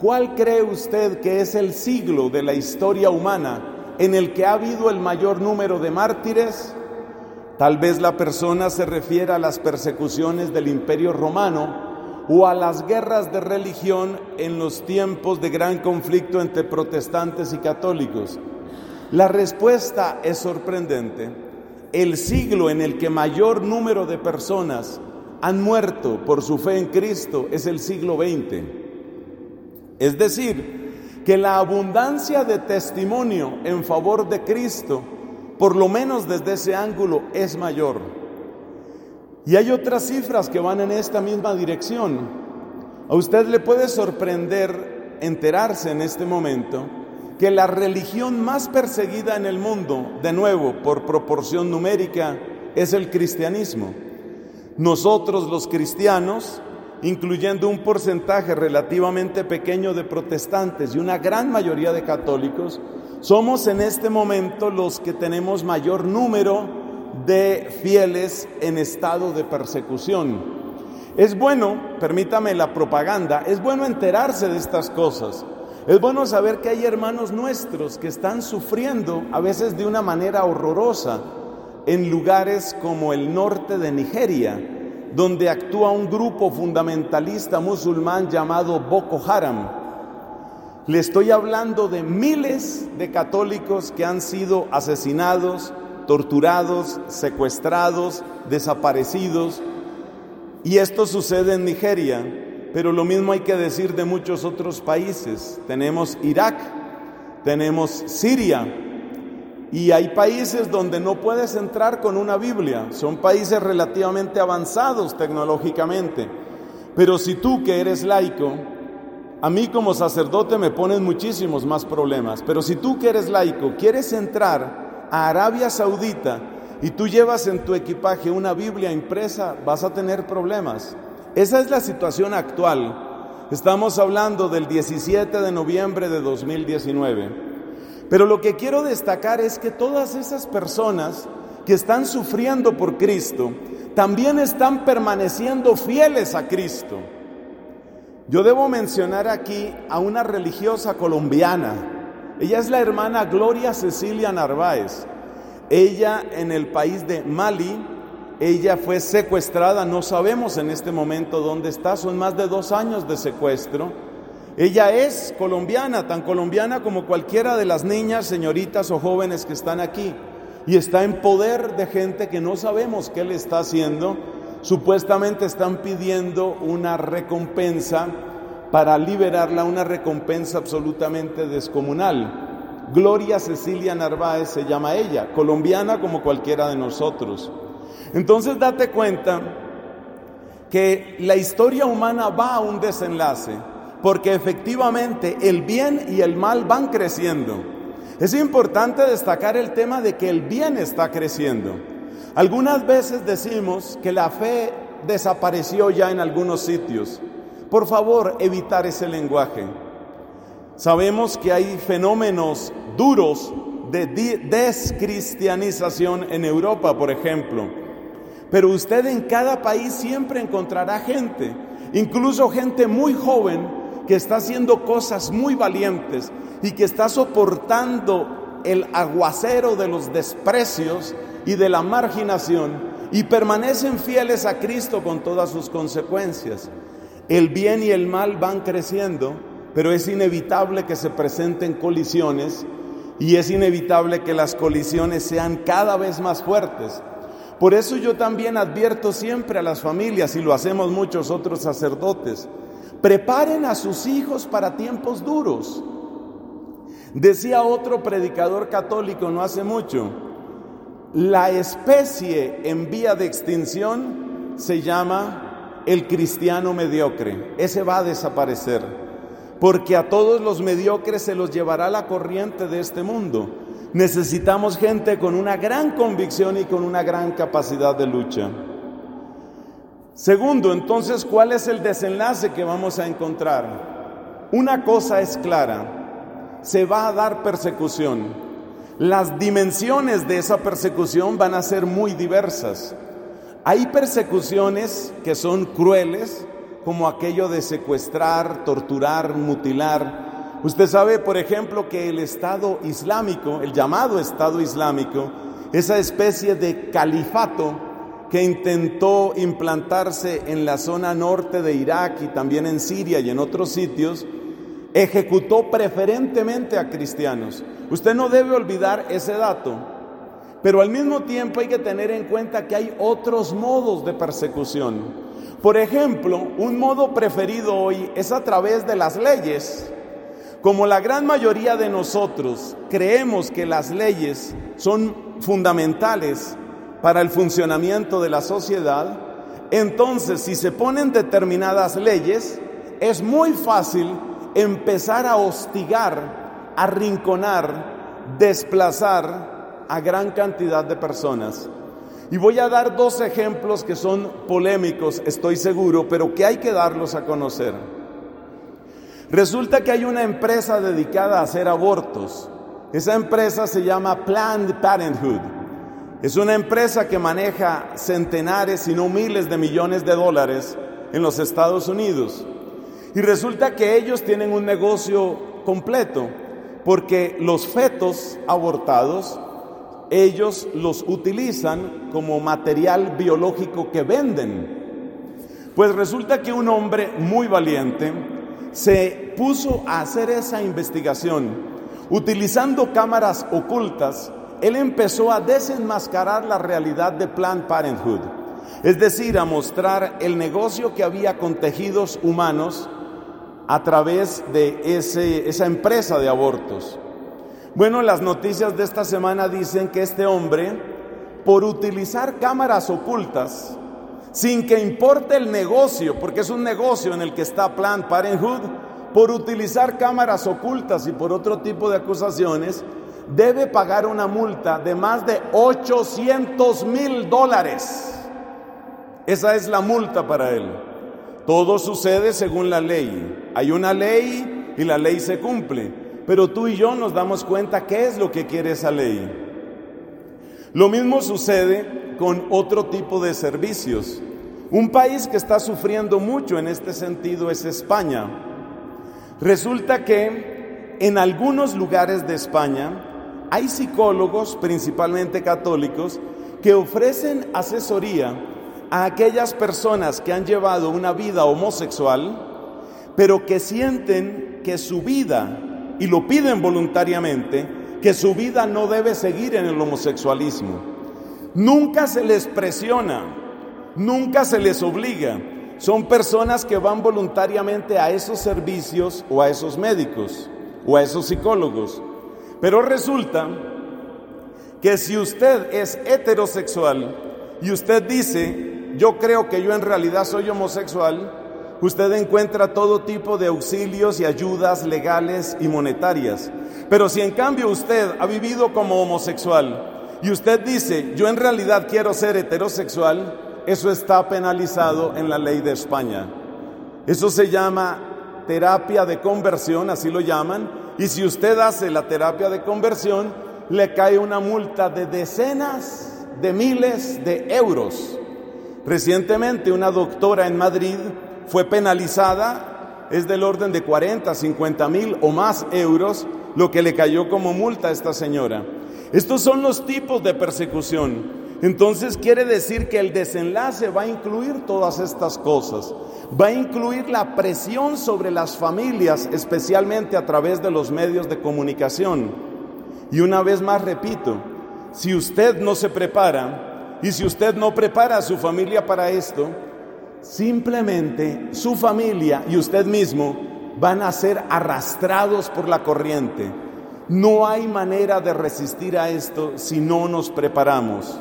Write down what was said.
¿cuál cree usted que es el siglo de la historia humana en el que ha habido el mayor número de mártires? Tal vez la persona se refiera a las persecuciones del imperio romano o a las guerras de religión en los tiempos de gran conflicto entre protestantes y católicos. La respuesta es sorprendente. El siglo en el que mayor número de personas han muerto por su fe en Cristo es el siglo XX. Es decir, que la abundancia de testimonio en favor de Cristo por lo menos desde ese ángulo, es mayor. Y hay otras cifras que van en esta misma dirección. A usted le puede sorprender enterarse en este momento que la religión más perseguida en el mundo, de nuevo, por proporción numérica, es el cristianismo. Nosotros los cristianos, incluyendo un porcentaje relativamente pequeño de protestantes y una gran mayoría de católicos, somos en este momento los que tenemos mayor número de fieles en estado de persecución. Es bueno, permítame la propaganda, es bueno enterarse de estas cosas. Es bueno saber que hay hermanos nuestros que están sufriendo a veces de una manera horrorosa en lugares como el norte de Nigeria, donde actúa un grupo fundamentalista musulmán llamado Boko Haram le estoy hablando de miles de católicos que han sido asesinados, torturados, secuestrados, desaparecidos. Y esto sucede en Nigeria, pero lo mismo hay que decir de muchos otros países. Tenemos Irak, tenemos Siria, y hay países donde no puedes entrar con una Biblia. Son países relativamente avanzados tecnológicamente. Pero si tú que eres laico a mí como sacerdote me ponen muchísimos más problemas, pero si tú que eres laico quieres entrar a Arabia Saudita y tú llevas en tu equipaje una Biblia impresa, vas a tener problemas. Esa es la situación actual. Estamos hablando del 17 de noviembre de 2019. Pero lo que quiero destacar es que todas esas personas que están sufriendo por Cristo, también están permaneciendo fieles a Cristo. Yo debo mencionar aquí a una religiosa colombiana. Ella es la hermana Gloria Cecilia Narváez. Ella en el país de Mali, ella fue secuestrada, no sabemos en este momento dónde está, son más de dos años de secuestro. Ella es colombiana, tan colombiana como cualquiera de las niñas, señoritas o jóvenes que están aquí. Y está en poder de gente que no sabemos qué le está haciendo supuestamente están pidiendo una recompensa para liberarla, una recompensa absolutamente descomunal. Gloria Cecilia Narváez se llama ella, colombiana como cualquiera de nosotros. Entonces date cuenta que la historia humana va a un desenlace, porque efectivamente el bien y el mal van creciendo. Es importante destacar el tema de que el bien está creciendo. Algunas veces decimos que la fe desapareció ya en algunos sitios. Por favor, evitar ese lenguaje. Sabemos que hay fenómenos duros de descristianización en Europa, por ejemplo. Pero usted en cada país siempre encontrará gente, incluso gente muy joven, que está haciendo cosas muy valientes y que está soportando el aguacero de los desprecios y de la marginación y permanecen fieles a Cristo con todas sus consecuencias. El bien y el mal van creciendo, pero es inevitable que se presenten colisiones y es inevitable que las colisiones sean cada vez más fuertes. Por eso yo también advierto siempre a las familias, y lo hacemos muchos otros sacerdotes, preparen a sus hijos para tiempos duros. Decía otro predicador católico no hace mucho, la especie en vía de extinción se llama el cristiano mediocre. Ese va a desaparecer, porque a todos los mediocres se los llevará la corriente de este mundo. Necesitamos gente con una gran convicción y con una gran capacidad de lucha. Segundo, entonces, ¿cuál es el desenlace que vamos a encontrar? Una cosa es clara, se va a dar persecución. Las dimensiones de esa persecución van a ser muy diversas. Hay persecuciones que son crueles, como aquello de secuestrar, torturar, mutilar. Usted sabe, por ejemplo, que el Estado Islámico, el llamado Estado Islámico, esa especie de califato que intentó implantarse en la zona norte de Irak y también en Siria y en otros sitios, ejecutó preferentemente a cristianos. Usted no debe olvidar ese dato, pero al mismo tiempo hay que tener en cuenta que hay otros modos de persecución. Por ejemplo, un modo preferido hoy es a través de las leyes. Como la gran mayoría de nosotros creemos que las leyes son fundamentales para el funcionamiento de la sociedad, entonces si se ponen determinadas leyes, es muy fácil empezar a hostigar, arrinconar, desplazar a gran cantidad de personas. Y voy a dar dos ejemplos que son polémicos, estoy seguro, pero que hay que darlos a conocer. Resulta que hay una empresa dedicada a hacer abortos. Esa empresa se llama Planned Parenthood. Es una empresa que maneja centenares, si no miles de millones de dólares en los Estados Unidos. Y resulta que ellos tienen un negocio completo, porque los fetos abortados ellos los utilizan como material biológico que venden. Pues resulta que un hombre muy valiente se puso a hacer esa investigación. Utilizando cámaras ocultas, él empezó a desenmascarar la realidad de Planned Parenthood, es decir, a mostrar el negocio que había con tejidos humanos a través de esa empresa de abortos. Bueno, las noticias de esta semana dicen que este hombre, por utilizar cámaras ocultas, sin que importe el negocio, porque es un negocio en el que está Planned Parenthood, por utilizar cámaras ocultas y por otro tipo de acusaciones, debe pagar una multa de más de 800 mil dólares. Esa es la multa para él. Todo sucede según la ley. Hay una ley y la ley se cumple pero tú y yo nos damos cuenta qué es lo que quiere esa ley. Lo mismo sucede con otro tipo de servicios. Un país que está sufriendo mucho en este sentido es España. Resulta que en algunos lugares de España hay psicólogos, principalmente católicos, que ofrecen asesoría a aquellas personas que han llevado una vida homosexual, pero que sienten que su vida y lo piden voluntariamente, que su vida no debe seguir en el homosexualismo. Nunca se les presiona, nunca se les obliga. Son personas que van voluntariamente a esos servicios o a esos médicos o a esos psicólogos. Pero resulta que si usted es heterosexual y usted dice, yo creo que yo en realidad soy homosexual, usted encuentra todo tipo de auxilios y ayudas legales y monetarias. Pero si en cambio usted ha vivido como homosexual y usted dice, yo en realidad quiero ser heterosexual, eso está penalizado en la ley de España. Eso se llama terapia de conversión, así lo llaman, y si usted hace la terapia de conversión, le cae una multa de decenas de miles de euros. Recientemente una doctora en Madrid fue penalizada, es del orden de 40, 50 mil o más euros lo que le cayó como multa a esta señora. Estos son los tipos de persecución. Entonces quiere decir que el desenlace va a incluir todas estas cosas. Va a incluir la presión sobre las familias, especialmente a través de los medios de comunicación. Y una vez más repito, si usted no se prepara y si usted no prepara a su familia para esto, Simplemente su familia y usted mismo van a ser arrastrados por la corriente. No hay manera de resistir a esto si no nos preparamos.